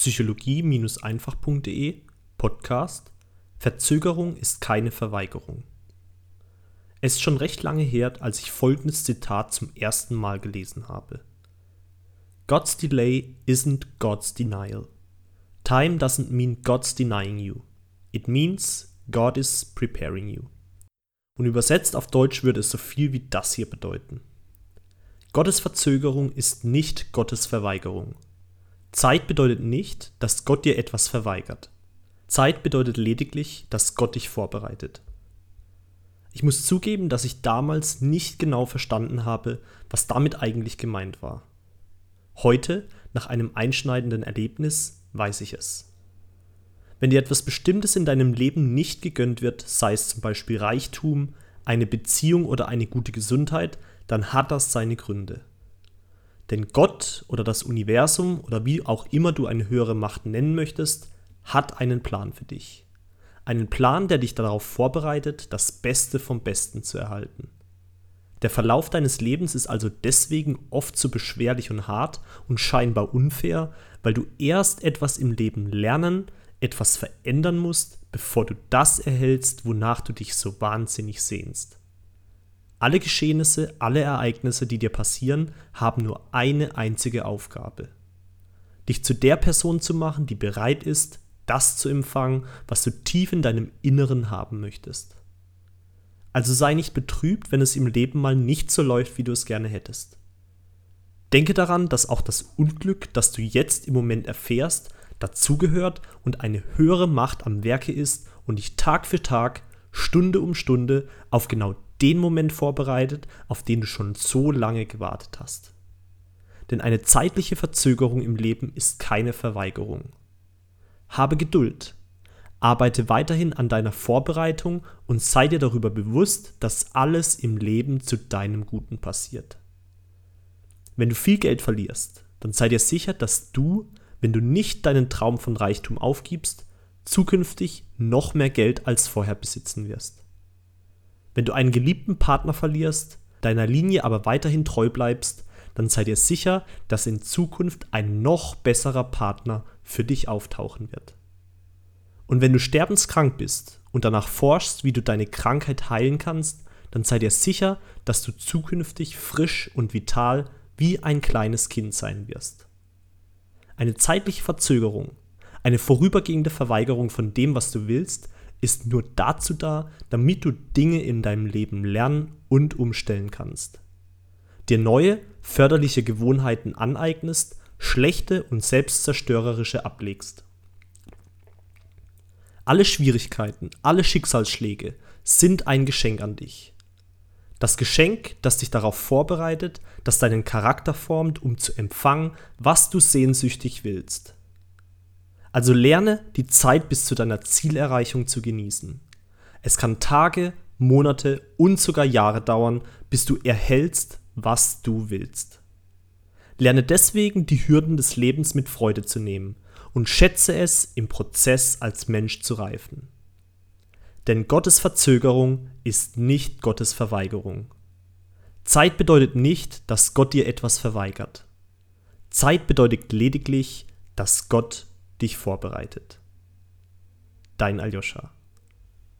psychologie-einfach.de Podcast Verzögerung ist keine Verweigerung. Es ist schon recht lange her, als ich folgendes Zitat zum ersten Mal gelesen habe. God's delay isn't God's denial. Time doesn't mean God's denying you. It means God is preparing you. Und übersetzt auf Deutsch würde es so viel wie das hier bedeuten. Gottes Verzögerung ist nicht Gottes Verweigerung. Zeit bedeutet nicht, dass Gott dir etwas verweigert. Zeit bedeutet lediglich, dass Gott dich vorbereitet. Ich muss zugeben, dass ich damals nicht genau verstanden habe, was damit eigentlich gemeint war. Heute, nach einem einschneidenden Erlebnis, weiß ich es. Wenn dir etwas Bestimmtes in deinem Leben nicht gegönnt wird, sei es zum Beispiel Reichtum, eine Beziehung oder eine gute Gesundheit, dann hat das seine Gründe. Denn Gott oder das Universum oder wie auch immer du eine höhere Macht nennen möchtest, hat einen Plan für dich. Einen Plan, der dich darauf vorbereitet, das Beste vom Besten zu erhalten. Der Verlauf deines Lebens ist also deswegen oft so beschwerlich und hart und scheinbar unfair, weil du erst etwas im Leben lernen, etwas verändern musst, bevor du das erhältst, wonach du dich so wahnsinnig sehnst. Alle Geschehnisse, alle Ereignisse, die dir passieren, haben nur eine einzige Aufgabe. Dich zu der Person zu machen, die bereit ist, das zu empfangen, was du tief in deinem Inneren haben möchtest. Also sei nicht betrübt, wenn es im Leben mal nicht so läuft, wie du es gerne hättest. Denke daran, dass auch das Unglück, das du jetzt im Moment erfährst, dazugehört und eine höhere Macht am Werke ist und dich Tag für Tag, Stunde um Stunde auf genau den Moment vorbereitet, auf den du schon so lange gewartet hast. Denn eine zeitliche Verzögerung im Leben ist keine Verweigerung. Habe Geduld. Arbeite weiterhin an deiner Vorbereitung und sei dir darüber bewusst, dass alles im Leben zu deinem Guten passiert. Wenn du viel Geld verlierst, dann sei dir sicher, dass du, wenn du nicht deinen Traum von Reichtum aufgibst, zukünftig noch mehr Geld als vorher besitzen wirst. Wenn du einen geliebten Partner verlierst, deiner Linie aber weiterhin treu bleibst, dann sei dir sicher, dass in Zukunft ein noch besserer Partner für dich auftauchen wird. Und wenn du sterbenskrank bist und danach forschst, wie du deine Krankheit heilen kannst, dann sei dir sicher, dass du zukünftig frisch und vital wie ein kleines Kind sein wirst. Eine zeitliche Verzögerung, eine vorübergehende Verweigerung von dem, was du willst, ist nur dazu da, damit du Dinge in deinem Leben lernen und umstellen kannst. Dir neue, förderliche Gewohnheiten aneignest, schlechte und selbstzerstörerische ablegst. Alle Schwierigkeiten, alle Schicksalsschläge sind ein Geschenk an dich. Das Geschenk, das dich darauf vorbereitet, das deinen Charakter formt, um zu empfangen, was du sehnsüchtig willst. Also lerne die Zeit bis zu deiner Zielerreichung zu genießen. Es kann Tage, Monate und sogar Jahre dauern, bis du erhältst, was du willst. Lerne deswegen die Hürden des Lebens mit Freude zu nehmen und schätze es, im Prozess als Mensch zu reifen. Denn Gottes Verzögerung ist nicht Gottes Verweigerung. Zeit bedeutet nicht, dass Gott dir etwas verweigert. Zeit bedeutet lediglich, dass Gott dich vorbereitet. Dein Aljoscha.